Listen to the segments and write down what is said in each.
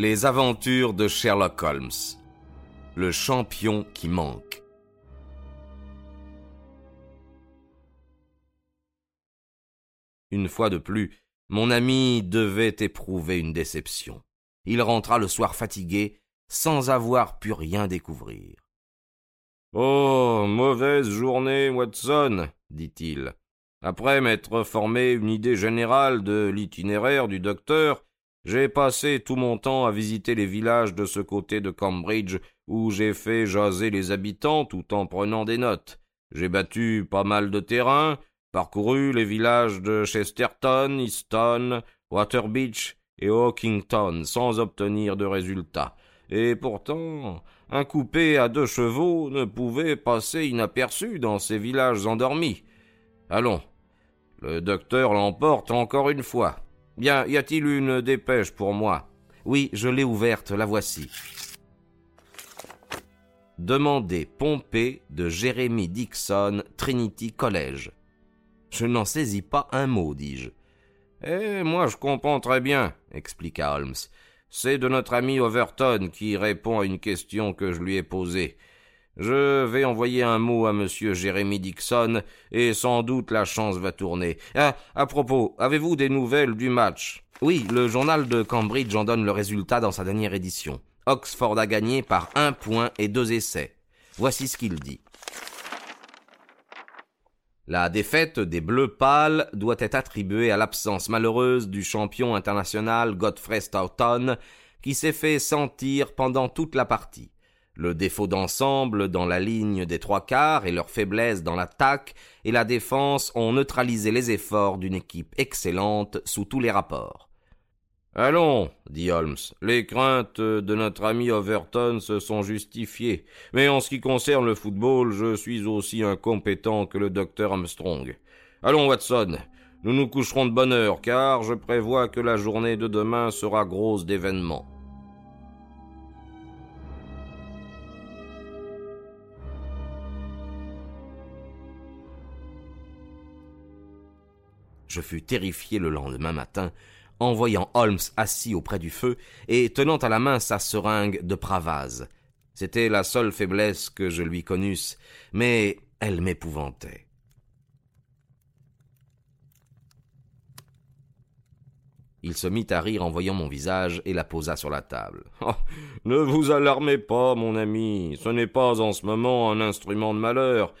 Les aventures de Sherlock Holmes. Le champion qui manque. Une fois de plus, mon ami devait éprouver une déception. Il rentra le soir fatigué, sans avoir pu rien découvrir. Oh. Mauvaise journée, Watson, dit-il. Après m'être formé une idée générale de l'itinéraire du docteur, j'ai passé tout mon temps à visiter les villages de ce côté de Cambridge où j'ai fait jaser les habitants tout en prenant des notes. J'ai battu pas mal de terrain, parcouru les villages de Chesterton, Easton, Waterbeach et Hawkington sans obtenir de résultat. Et pourtant, un coupé à deux chevaux ne pouvait passer inaperçu dans ces villages endormis. Allons, le docteur l'emporte encore une fois. Bien, y a-t-il une dépêche pour moi Oui, je l'ai ouverte, la voici. Demandez Pompée de Jérémy Dixon, Trinity College. Je n'en saisis pas un mot, dis-je. Eh, moi je comprends très bien, expliqua Holmes. C'est de notre ami Overton qui répond à une question que je lui ai posée. Je vais envoyer un mot à monsieur Jérémy Dixon, et sans doute la chance va tourner. Ah, à propos, avez-vous des nouvelles du match? Oui, le journal de Cambridge en donne le résultat dans sa dernière édition. Oxford a gagné par un point et deux essais. Voici ce qu'il dit. La défaite des Bleus pâles doit être attribuée à l'absence malheureuse du champion international Godfrey Stoughton, qui s'est fait sentir pendant toute la partie. Le défaut d'ensemble dans la ligne des trois quarts et leur faiblesse dans l'attaque et la défense ont neutralisé les efforts d'une équipe excellente sous tous les rapports. Allons, dit Holmes, les craintes de notre ami Overton se sont justifiées, mais en ce qui concerne le football, je suis aussi incompétent que le docteur Armstrong. Allons, Watson, nous nous coucherons de bonne heure, car je prévois que la journée de demain sera grosse d'événements. Je fus terrifié le lendemain matin en voyant Holmes assis auprès du feu et tenant à la main sa seringue de pravase. C'était la seule faiblesse que je lui connusse, mais elle m'épouvantait. Il se mit à rire en voyant mon visage et la posa sur la table. Oh, ne vous alarmez pas, mon ami, ce n'est pas en ce moment un instrument de malheur.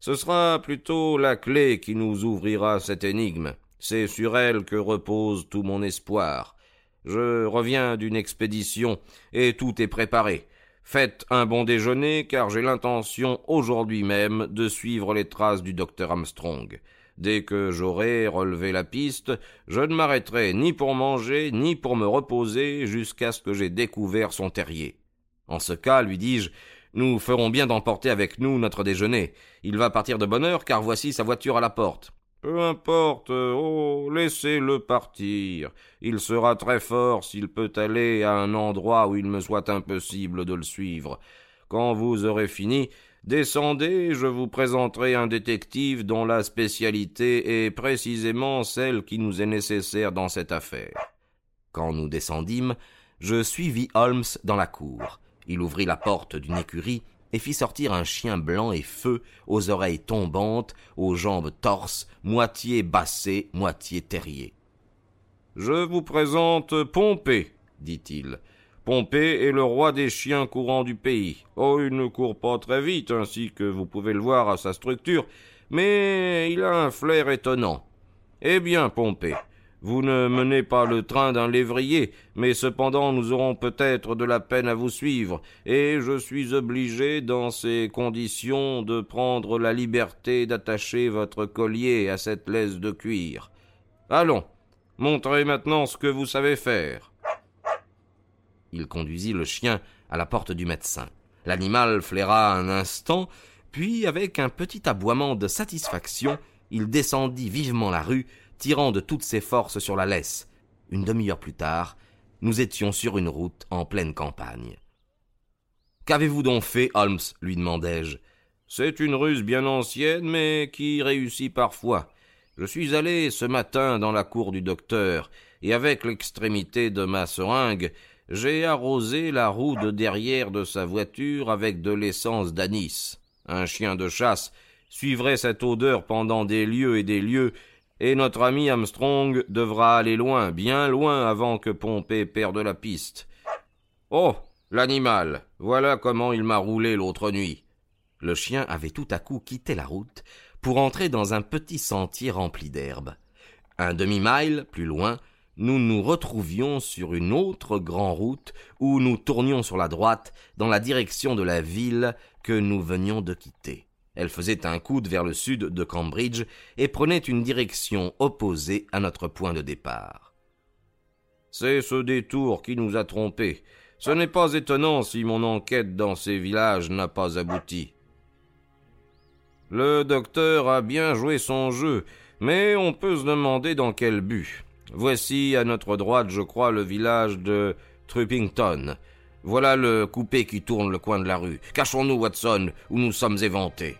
Ce sera plutôt la clé qui nous ouvrira cette énigme. C'est sur elle que repose tout mon espoir. Je reviens d'une expédition, et tout est préparé. Faites un bon déjeuner, car j'ai l'intention aujourd'hui même de suivre les traces du docteur Armstrong. Dès que j'aurai relevé la piste, je ne m'arrêterai ni pour manger, ni pour me reposer jusqu'à ce que j'aie découvert son terrier. En ce cas, lui dis-je, nous ferons bien d'emporter avec nous notre déjeuner. Il va partir de bonne heure, car voici sa voiture à la porte. Peu importe, oh, laissez-le partir. Il sera très fort s'il peut aller à un endroit où il me soit impossible de le suivre. Quand vous aurez fini, descendez, je vous présenterai un détective dont la spécialité est précisément celle qui nous est nécessaire dans cette affaire. Quand nous descendîmes, je suivis Holmes dans la cour. Il ouvrit la porte d'une écurie et fit sortir un chien blanc et feu, aux oreilles tombantes, aux jambes torses, moitié bassé, moitié terrier. Je vous présente Pompée, dit-il. Pompée est le roi des chiens courants du pays. Oh, il ne court pas très vite, ainsi que vous pouvez le voir à sa structure, mais il a un flair étonnant. Eh bien, Pompée, vous ne menez pas le train d'un lévrier, mais cependant nous aurons peut-être de la peine à vous suivre, et je suis obligé, dans ces conditions, de prendre la liberté d'attacher votre collier à cette laisse de cuir. Allons, montrez maintenant ce que vous savez faire. Il conduisit le chien à la porte du médecin. L'animal flaira un instant, puis, avec un petit aboiement de satisfaction, il descendit vivement la rue, tirant de toutes ses forces sur la laisse. Une demi-heure plus tard, nous étions sur une route en pleine campagne. Qu'avez-vous donc fait, Holmes? lui demandai-je. C'est une ruse bien ancienne, mais qui réussit parfois. Je suis allé ce matin dans la cour du docteur, et avec l'extrémité de ma seringue, j'ai arrosé la roue de derrière de sa voiture avec de l'essence d'anis. Un chien de chasse suivrait cette odeur pendant des lieues et des lieues, et notre ami Armstrong devra aller loin, bien loin, avant que Pompée perde la piste. Oh. L'animal. Voilà comment il m'a roulé l'autre nuit. Le chien avait tout à coup quitté la route pour entrer dans un petit sentier rempli d'herbe. Un demi-mile plus loin, nous nous retrouvions sur une autre grande route où nous tournions sur la droite dans la direction de la ville que nous venions de quitter. Elle faisait un coude vers le sud de Cambridge et prenait une direction opposée à notre point de départ. C'est ce détour qui nous a trompés. Ce n'est pas étonnant si mon enquête dans ces villages n'a pas abouti. Le docteur a bien joué son jeu, mais on peut se demander dans quel but. Voici à notre droite, je crois, le village de Truppington. Voilà le coupé qui tourne le coin de la rue. Cachons-nous, Watson, où nous sommes éventés.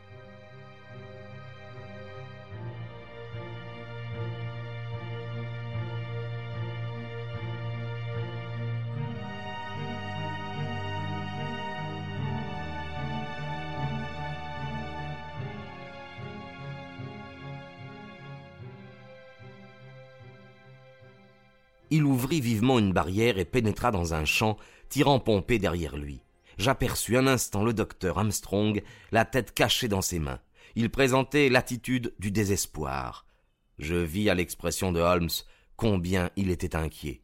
Il ouvrit vivement une barrière et pénétra dans un champ, tirant Pompée derrière lui. J'aperçus un instant le docteur Armstrong, la tête cachée dans ses mains. Il présentait l'attitude du désespoir. Je vis à l'expression de Holmes combien il était inquiet.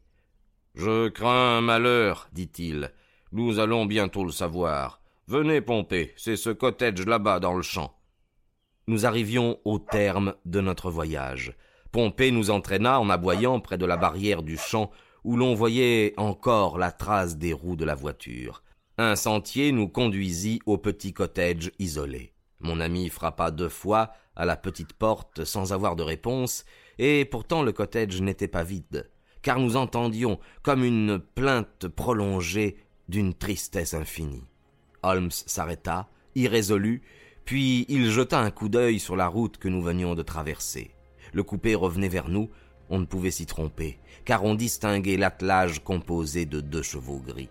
Je crains un malheur, dit-il. Nous allons bientôt le savoir. Venez, Pompée, c'est ce cottage là-bas dans le champ. Nous arrivions au terme de notre voyage. Pompée nous entraîna en aboyant près de la barrière du champ où l'on voyait encore la trace des roues de la voiture. Un sentier nous conduisit au petit cottage isolé. Mon ami frappa deux fois à la petite porte sans avoir de réponse, et pourtant le cottage n'était pas vide, car nous entendions comme une plainte prolongée d'une tristesse infinie. Holmes s'arrêta, irrésolu, puis il jeta un coup d'œil sur la route que nous venions de traverser. Le coupé revenait vers nous, on ne pouvait s'y tromper, car on distinguait l'attelage composé de deux chevaux gris.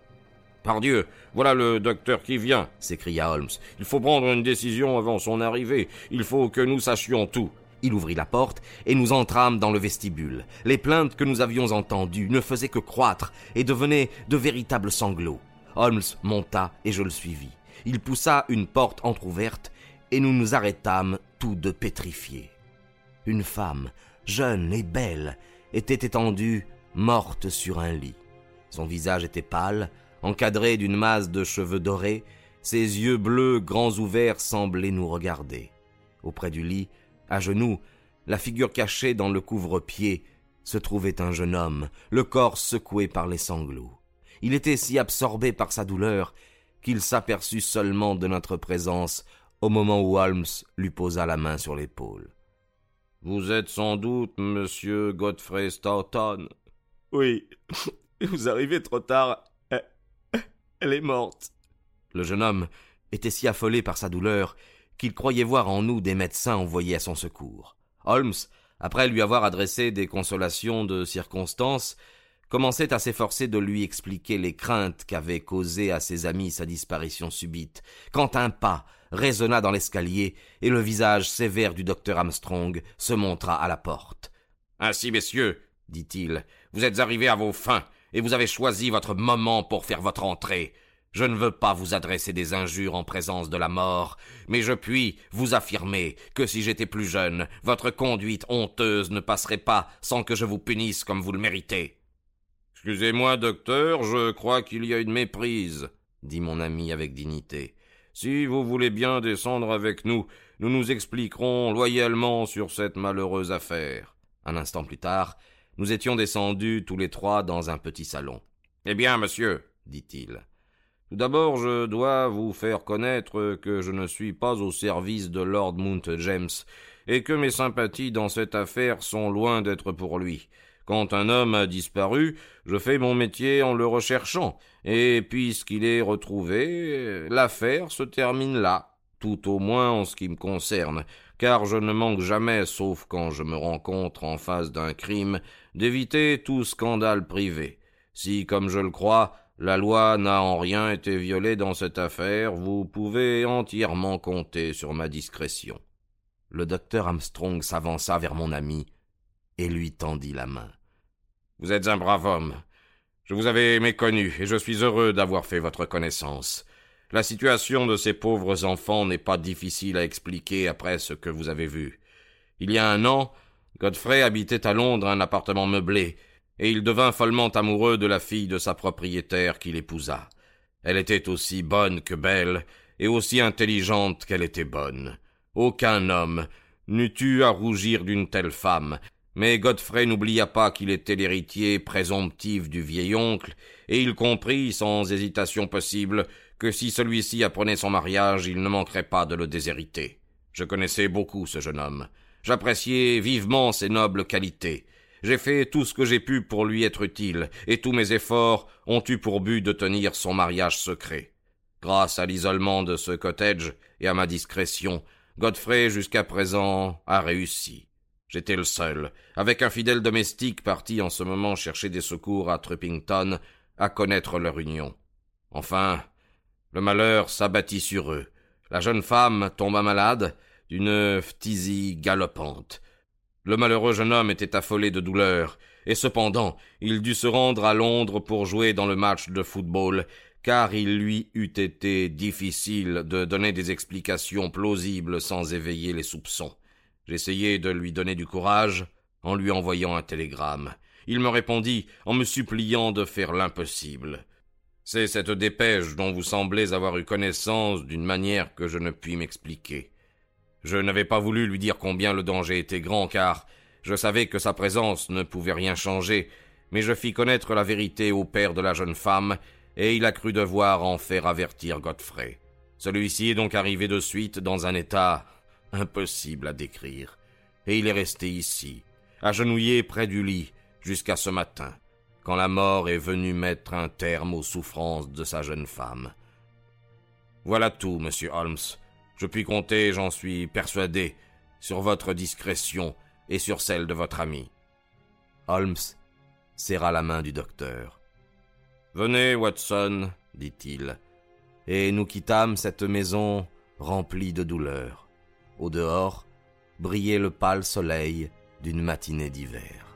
Pardieu, voilà le docteur qui vient, s'écria Holmes. Il faut prendre une décision avant son arrivée. Il faut que nous sachions tout. Il ouvrit la porte et nous entrâmes dans le vestibule. Les plaintes que nous avions entendues ne faisaient que croître et devenaient de véritables sanglots. Holmes monta et je le suivis. Il poussa une porte entr'ouverte et nous nous arrêtâmes tous deux pétrifiés. Une femme, jeune et belle, était étendue, morte sur un lit. Son visage était pâle, encadré d'une masse de cheveux dorés, ses yeux bleus grands ouverts semblaient nous regarder. Auprès du lit, à genoux, la figure cachée dans le couvre-pied, se trouvait un jeune homme, le corps secoué par les sanglots. Il était si absorbé par sa douleur qu'il s'aperçut seulement de notre présence au moment où Holmes lui posa la main sur l'épaule. Vous êtes sans doute monsieur Godfrey Stoughton. Oui. Vous arrivez trop tard. Elle est morte. Le jeune homme était si affolé par sa douleur qu'il croyait voir en nous des médecins envoyés à son secours. Holmes, après lui avoir adressé des consolations de circonstance, commençait à s'efforcer de lui expliquer les craintes qu'avait causées à ses amis sa disparition subite, quand un pas résonna dans l'escalier, et le visage sévère du docteur Armstrong se montra à la porte. Ainsi, messieurs, dit-il, vous êtes arrivés à vos fins, et vous avez choisi votre moment pour faire votre entrée. Je ne veux pas vous adresser des injures en présence de la mort, mais je puis vous affirmer que si j'étais plus jeune, votre conduite honteuse ne passerait pas sans que je vous punisse comme vous le méritez. Excusez-moi, docteur, je crois qu'il y a une méprise, dit mon ami avec dignité. Si vous voulez bien descendre avec nous, nous nous expliquerons loyalement sur cette malheureuse affaire. Un instant plus tard, nous étions descendus tous les trois dans un petit salon. Eh bien, monsieur, dit-il. Tout d'abord, je dois vous faire connaître que je ne suis pas au service de Lord Mount James, et que mes sympathies dans cette affaire sont loin d'être pour lui. Quand un homme a disparu, je fais mon métier en le recherchant, et puisqu'il est retrouvé, l'affaire se termine là, tout au moins en ce qui me concerne, car je ne manque jamais, sauf quand je me rencontre en face d'un crime, d'éviter tout scandale privé. Si, comme je le crois, La loi n'a en rien été violée dans cette affaire, vous pouvez entièrement compter sur ma discrétion. Le docteur Armstrong s'avança vers mon ami et lui tendit la main. Vous êtes un brave homme. Je vous avais méconnu et je suis heureux d'avoir fait votre connaissance. La situation de ces pauvres enfants n'est pas difficile à expliquer après ce que vous avez vu. Il y a un an, Godfrey habitait à Londres un appartement meublé, et il devint follement amoureux de la fille de sa propriétaire qu'il épousa. Elle était aussi bonne que belle, et aussi intelligente qu'elle était bonne. Aucun homme n'eût eu à rougir d'une telle femme, mais Godfrey n'oublia pas qu'il était l'héritier présomptif du vieil oncle, et il comprit, sans hésitation possible, que si celui-ci apprenait son mariage, il ne manquerait pas de le déshériter. Je connaissais beaucoup ce jeune homme. J'appréciais vivement ses nobles qualités. J'ai fait tout ce que j'ai pu pour lui être utile, et tous mes efforts ont eu pour but de tenir son mariage secret. Grâce à l'isolement de ce cottage et à ma discrétion, Godfrey jusqu'à présent a réussi. J'étais le seul, avec un fidèle domestique parti en ce moment chercher des secours à Truppington, à connaître leur union. Enfin, le malheur s'abattit sur eux. La jeune femme tomba malade d'une phtisie galopante. Le malheureux jeune homme était affolé de douleur, et cependant il dut se rendre à Londres pour jouer dans le match de football, car il lui eût été difficile de donner des explications plausibles sans éveiller les soupçons. J'essayai de lui donner du courage en lui envoyant un télégramme. Il me répondit en me suppliant de faire l'impossible. C'est cette dépêche dont vous semblez avoir eu connaissance d'une manière que je ne puis m'expliquer. Je n'avais pas voulu lui dire combien le danger était grand, car je savais que sa présence ne pouvait rien changer, mais je fis connaître la vérité au père de la jeune femme, et il a cru devoir en faire avertir Godfrey. Celui-ci est donc arrivé de suite dans un état impossible à décrire, et il est resté ici, agenouillé près du lit, jusqu'à ce matin, quand la mort est venue mettre un terme aux souffrances de sa jeune femme. Voilà tout, monsieur Holmes. Je puis compter, j'en suis persuadé, sur votre discrétion et sur celle de votre ami. Holmes serra la main du docteur. Venez, Watson, dit-il, et nous quittâmes cette maison remplie de douleur. Au dehors brillait le pâle soleil d'une matinée d'hiver.